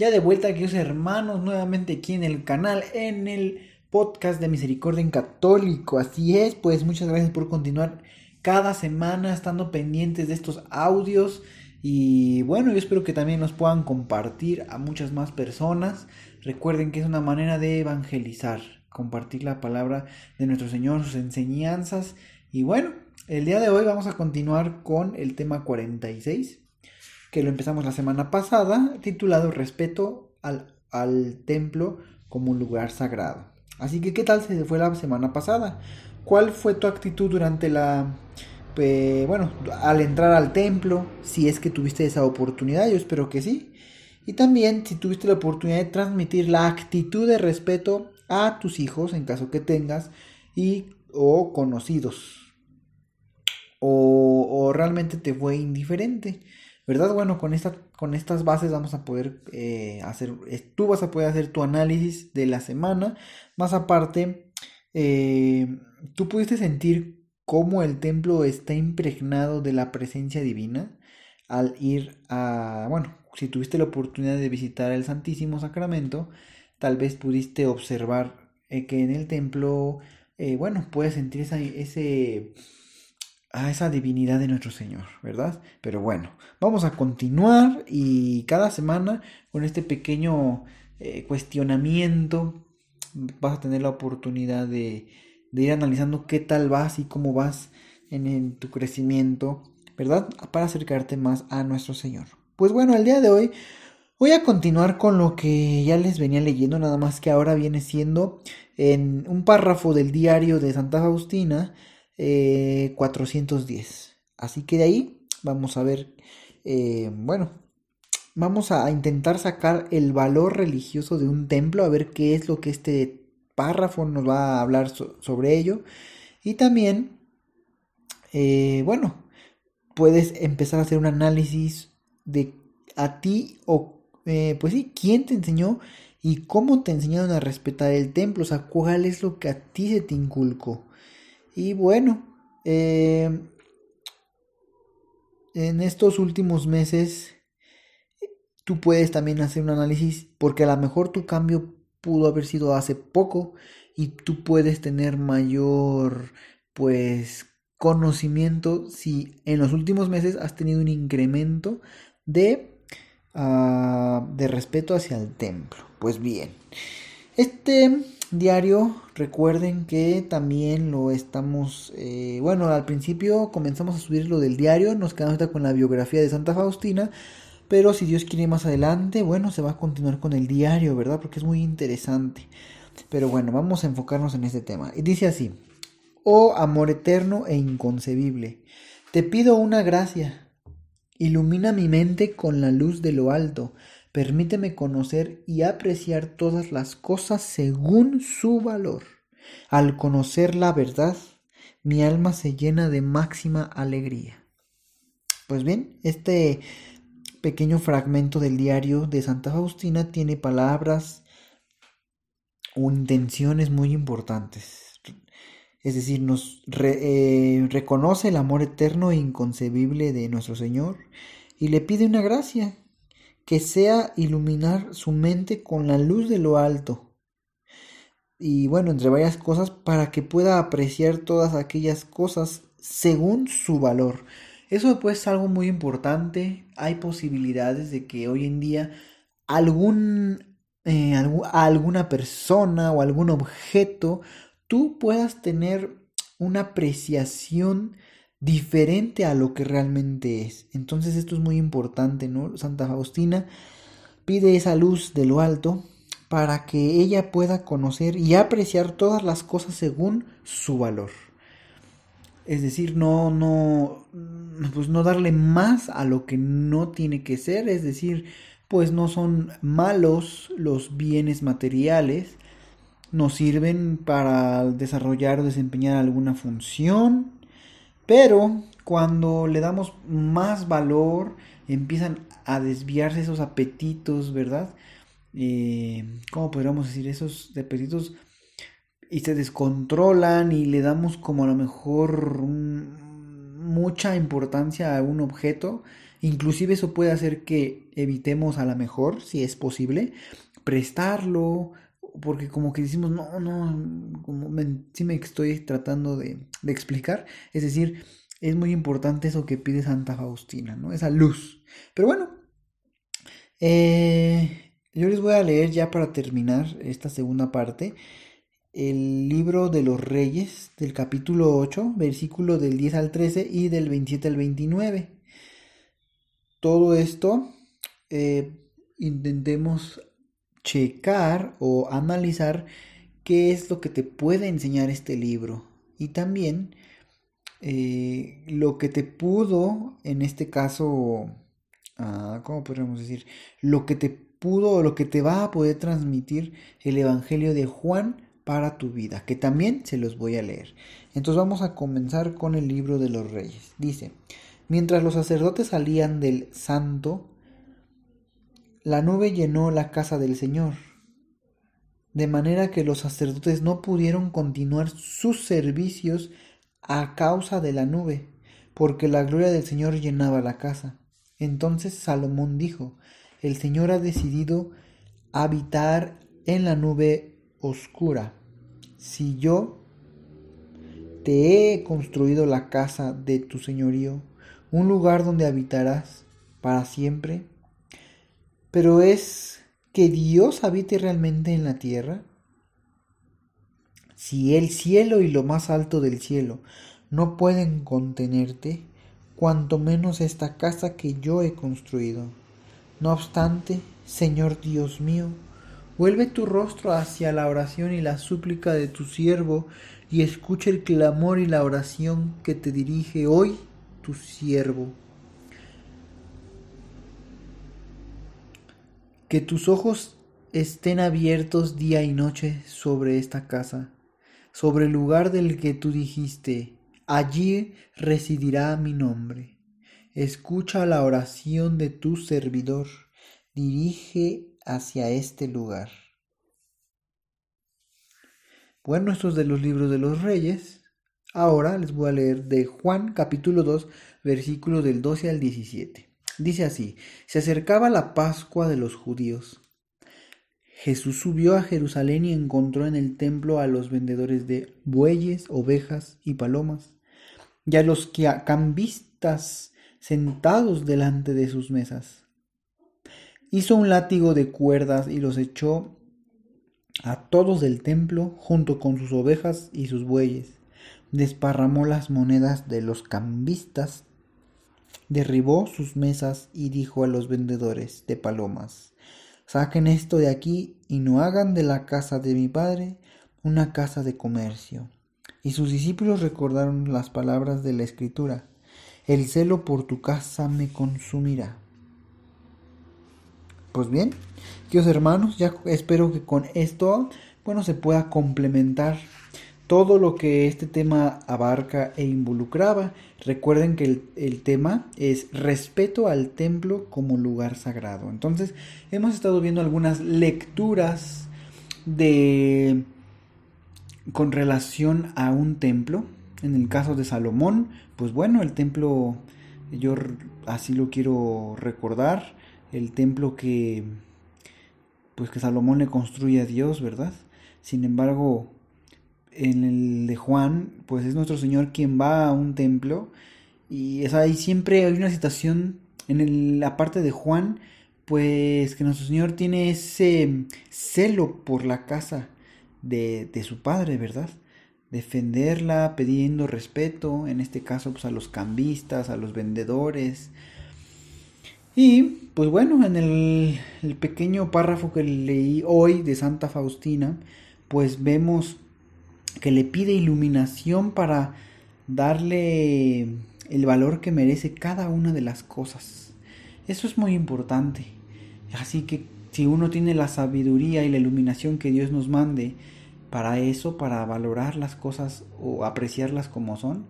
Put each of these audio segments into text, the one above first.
Ya de vuelta, queridos hermanos, nuevamente aquí en el canal, en el podcast de Misericordia en Católico. Así es, pues muchas gracias por continuar cada semana estando pendientes de estos audios. Y bueno, yo espero que también nos puedan compartir a muchas más personas. Recuerden que es una manera de evangelizar, compartir la palabra de nuestro Señor, sus enseñanzas. Y bueno, el día de hoy vamos a continuar con el tema 46 que lo empezamos la semana pasada, titulado Respeto al, al templo como un lugar sagrado. Así que, ¿qué tal se fue la semana pasada? ¿Cuál fue tu actitud durante la... bueno, al entrar al templo, si es que tuviste esa oportunidad, yo espero que sí. Y también si tuviste la oportunidad de transmitir la actitud de respeto a tus hijos, en caso que tengas, y o conocidos. O, o realmente te fue indiferente. ¿Verdad? Bueno, con, esta, con estas bases vamos a poder eh, hacer, tú vas a poder hacer tu análisis de la semana, más aparte, eh, tú pudiste sentir cómo el templo está impregnado de la presencia divina al ir a, bueno, si tuviste la oportunidad de visitar el Santísimo Sacramento, tal vez pudiste observar eh, que en el templo, bueno, puedes sentir ese a esa divinidad de nuestro Señor, ¿verdad? Pero bueno, vamos a continuar y cada semana con este pequeño eh, cuestionamiento vas a tener la oportunidad de, ir analizando qué tal vas y cómo vas en, tu crecimiento, ¿verdad? Para acercarte más a nuestro Señor. Pues bueno, el día de hoy voy a continuar con lo que ya les venía leyendo, nada más que ahora viene siendo en un párrafo del diario de Santa Faustina, 410. Eh, Así que de ahí vamos a ver, eh, bueno, vamos a intentar sacar el valor religioso de un templo, a ver qué es lo que este párrafo nos va a hablar sobre ello. Y también, eh, bueno, puedes empezar a hacer un análisis de a ti o, pues sí, quién te enseñó y cómo te enseñaron a respetar el templo, o sea, cuál es lo que a ti se te inculcó. Y bueno, eh, en estos últimos meses tú puedes también hacer un análisis porque a lo mejor tu cambio pudo haber sido hace poco y tú puedes tener mayor pues conocimiento si en los últimos meses has tenido un incremento de, ah, de respeto hacia el templo. Pues bien, este diario, recuerden que también lo estamos, eh, bueno, al principio comenzamos a subir lo del diario, nos quedamos con la biografía de Santa Faustina, pero si Dios quiere más adelante, bueno, se va a continuar con el diario, ¿verdad? Porque es muy interesante. Pero bueno, vamos a enfocarnos en este tema. Y dice así, oh amor eterno e inconcebible, te pido una gracia, ilumina mi mente con la luz de lo alto, Permíteme conocer y apreciar todas las cosas según su valor. Al conocer la verdad, mi alma se llena de máxima alegría. Pues bien, este pequeño fragmento del diario de Santa Faustina tiene palabras o intenciones muy importantes. Es decir, nos eh, reconoce el amor eterno e inconcebible de nuestro Señor y le pide una gracia que sea iluminar su mente con la luz de lo alto. Y bueno, entre varias cosas, para que pueda apreciar todas aquellas cosas según su valor. Eso pues es algo muy importante. Hay posibilidades de que hoy en día algún, eh, alguna persona o algún objeto tú puedas tener una apreciación diferente a lo que realmente es. Entonces esto es muy importante, ¿no? Santa Faustina pide esa luz de lo alto para que ella pueda conocer y apreciar todas las cosas según su valor. Es decir, no, no, pues no darle más a lo que no tiene que ser, es decir, pues no son malos los bienes materiales, nos sirven para desarrollar o desempeñar alguna función, pero cuando le damos más valor, empiezan a desviarse esos apetitos, ¿verdad? Eh, ¿Cómo podríamos decir? Esos apetitos y se descontrolan y le damos como a lo mejor mucha importancia a un objeto. Inclusive eso puede hacer que evitemos a lo mejor, si es posible, prestarlo, porque como que decimos, no, no, como me, sí me estoy tratando de, de explicar. Es decir, es muy importante eso que pide Santa Faustina, ¿no? Esa luz. Pero bueno, eh, yo les voy a leer ya para terminar esta segunda parte el libro de los reyes del capítulo 8, versículo del 10 al 13 y del 27 al 29. Todo esto eh, intentemos checar o analizar qué es lo que te puede enseñar este libro y también eh, lo que te pudo, en este caso, ah, ¿cómo podríamos decir? Lo que te pudo o lo que te va a poder transmitir el Evangelio de Juan para tu vida, que también se los voy a leer. Entonces vamos a comenzar con el libro de los reyes. Dice, mientras los sacerdotes salían del santo, la nube llenó la casa del Señor, de manera que los sacerdotes no pudieron continuar sus servicios a causa de la nube, porque la gloria del Señor llenaba la casa. Entonces Salomón dijo, el Señor ha decidido habitar en la nube oscura si yo te he construido la casa de tu señorío, un lugar donde habitarás para siempre, pero es que Dios habite realmente en la tierra. Si el cielo y lo más alto del cielo no pueden contenerte, cuanto menos esta casa que yo he construido. No obstante, Señor Dios mío, Vuelve tu rostro hacia la oración y la súplica de tu siervo, y escucha el clamor y la oración que te dirige hoy tu siervo. Que tus ojos estén abiertos día y noche sobre esta casa, sobre el lugar del que tú dijiste, allí residirá mi nombre. Escucha la oración de tu servidor, dirige hacia este lugar. Bueno, estos de los libros de los reyes. Ahora les voy a leer de Juan capítulo 2, versículos del 12 al 17. Dice así, se acercaba la Pascua de los judíos. Jesús subió a Jerusalén y encontró en el templo a los vendedores de bueyes, ovejas y palomas, y a los cambistas sentados delante de sus mesas hizo un látigo de cuerdas y los echó a todos del templo junto con sus ovejas y sus bueyes. Desparramó las monedas de los cambistas, derribó sus mesas y dijo a los vendedores de palomas, saquen esto de aquí y no hagan de la casa de mi padre una casa de comercio. Y sus discípulos recordaron las palabras de la escritura, el celo por tu casa me consumirá. Pues bien, queridos hermanos, ya espero que con esto, bueno, se pueda complementar todo lo que este tema abarca e involucraba. Recuerden que el, el, tema es respeto al templo como lugar sagrado. Entonces, hemos estado viendo algunas lecturas de con relación a un templo. En el caso de Salomón, pues bueno, el templo yo así lo quiero recordar el templo que pues que Salomón le construye a Dios, ¿verdad? Sin embargo, en el de Juan, pues es nuestro Señor quien va a un templo y es ahí siempre hay una situación en la parte de Juan, pues que nuestro Señor tiene ese celo por la casa de, de su Padre, ¿verdad? Defenderla, pidiendo respeto, en este caso pues a los cambistas, a los vendedores, y pues bueno, en el, pequeño párrafo que leí hoy de Santa Faustina, pues vemos que le pide iluminación para darle el valor que merece cada una de las cosas. Eso es muy importante. Así que si uno tiene la sabiduría y la iluminación que Dios nos mande para eso, para valorar las cosas o apreciarlas como son,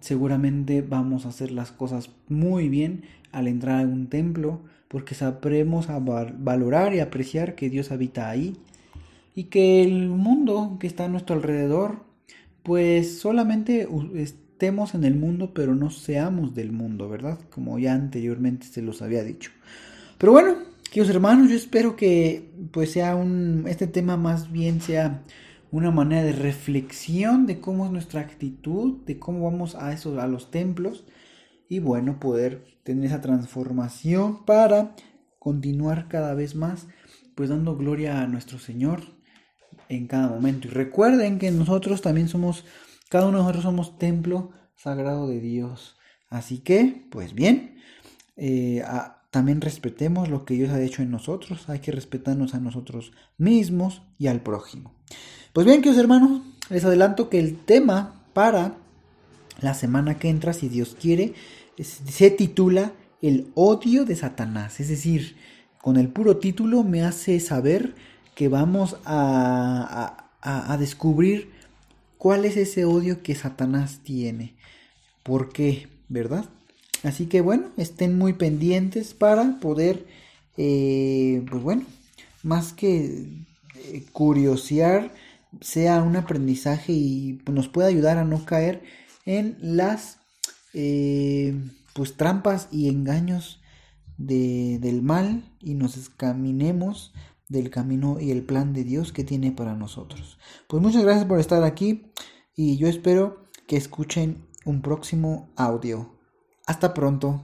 seguramente vamos a hacer las cosas muy bien al entrar a un templo, porque sabremos a valorar y apreciar que Dios habita ahí y que el mundo que está a nuestro alrededor, pues solamente estemos en el mundo, pero no seamos del mundo, ¿verdad? Como ya anteriormente se los había dicho. Pero bueno, queridos hermanos, yo espero que pues sea un este tema más bien sea una manera de reflexión de cómo es nuestra actitud, de cómo vamos a esos a los templos y bueno, poder tener esa transformación para continuar cada vez más pues dando gloria a nuestro Señor en cada momento. Y recuerden que nosotros también somos cada uno de nosotros somos templo sagrado de Dios. Así que, pues bien, eh, también respetemos lo que Dios ha hecho en nosotros. Hay que respetarnos a nosotros mismos y al prójimo. Pues bien, queridos hermanos, les adelanto que el tema para la semana que entra, si Dios quiere, se titula El odio de Satanás. Es decir, con el puro título me hace saber que vamos a, a, descubrir cuál es ese odio que Satanás tiene. ¿Por qué? ¿Verdad? Así que bueno, estén muy pendientes para poder, eh, pues bueno, más que eh, curiosear, sea un aprendizaje y nos pueda ayudar a no caer en las eh, pues trampas y engaños de, del mal y nos escaminemos del camino y el plan de Dios que tiene para nosotros. Pues muchas gracias por estar aquí y yo espero que escuchen un próximo audio. Hasta pronto.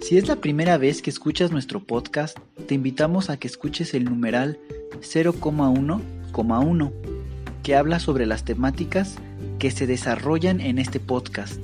Si es la primera vez que escuchas nuestro podcast, te invitamos a que escuches el numeral 0,1,1, que habla sobre las temáticas que se desarrollan en este podcast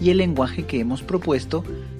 y el lenguaje que hemos propuesto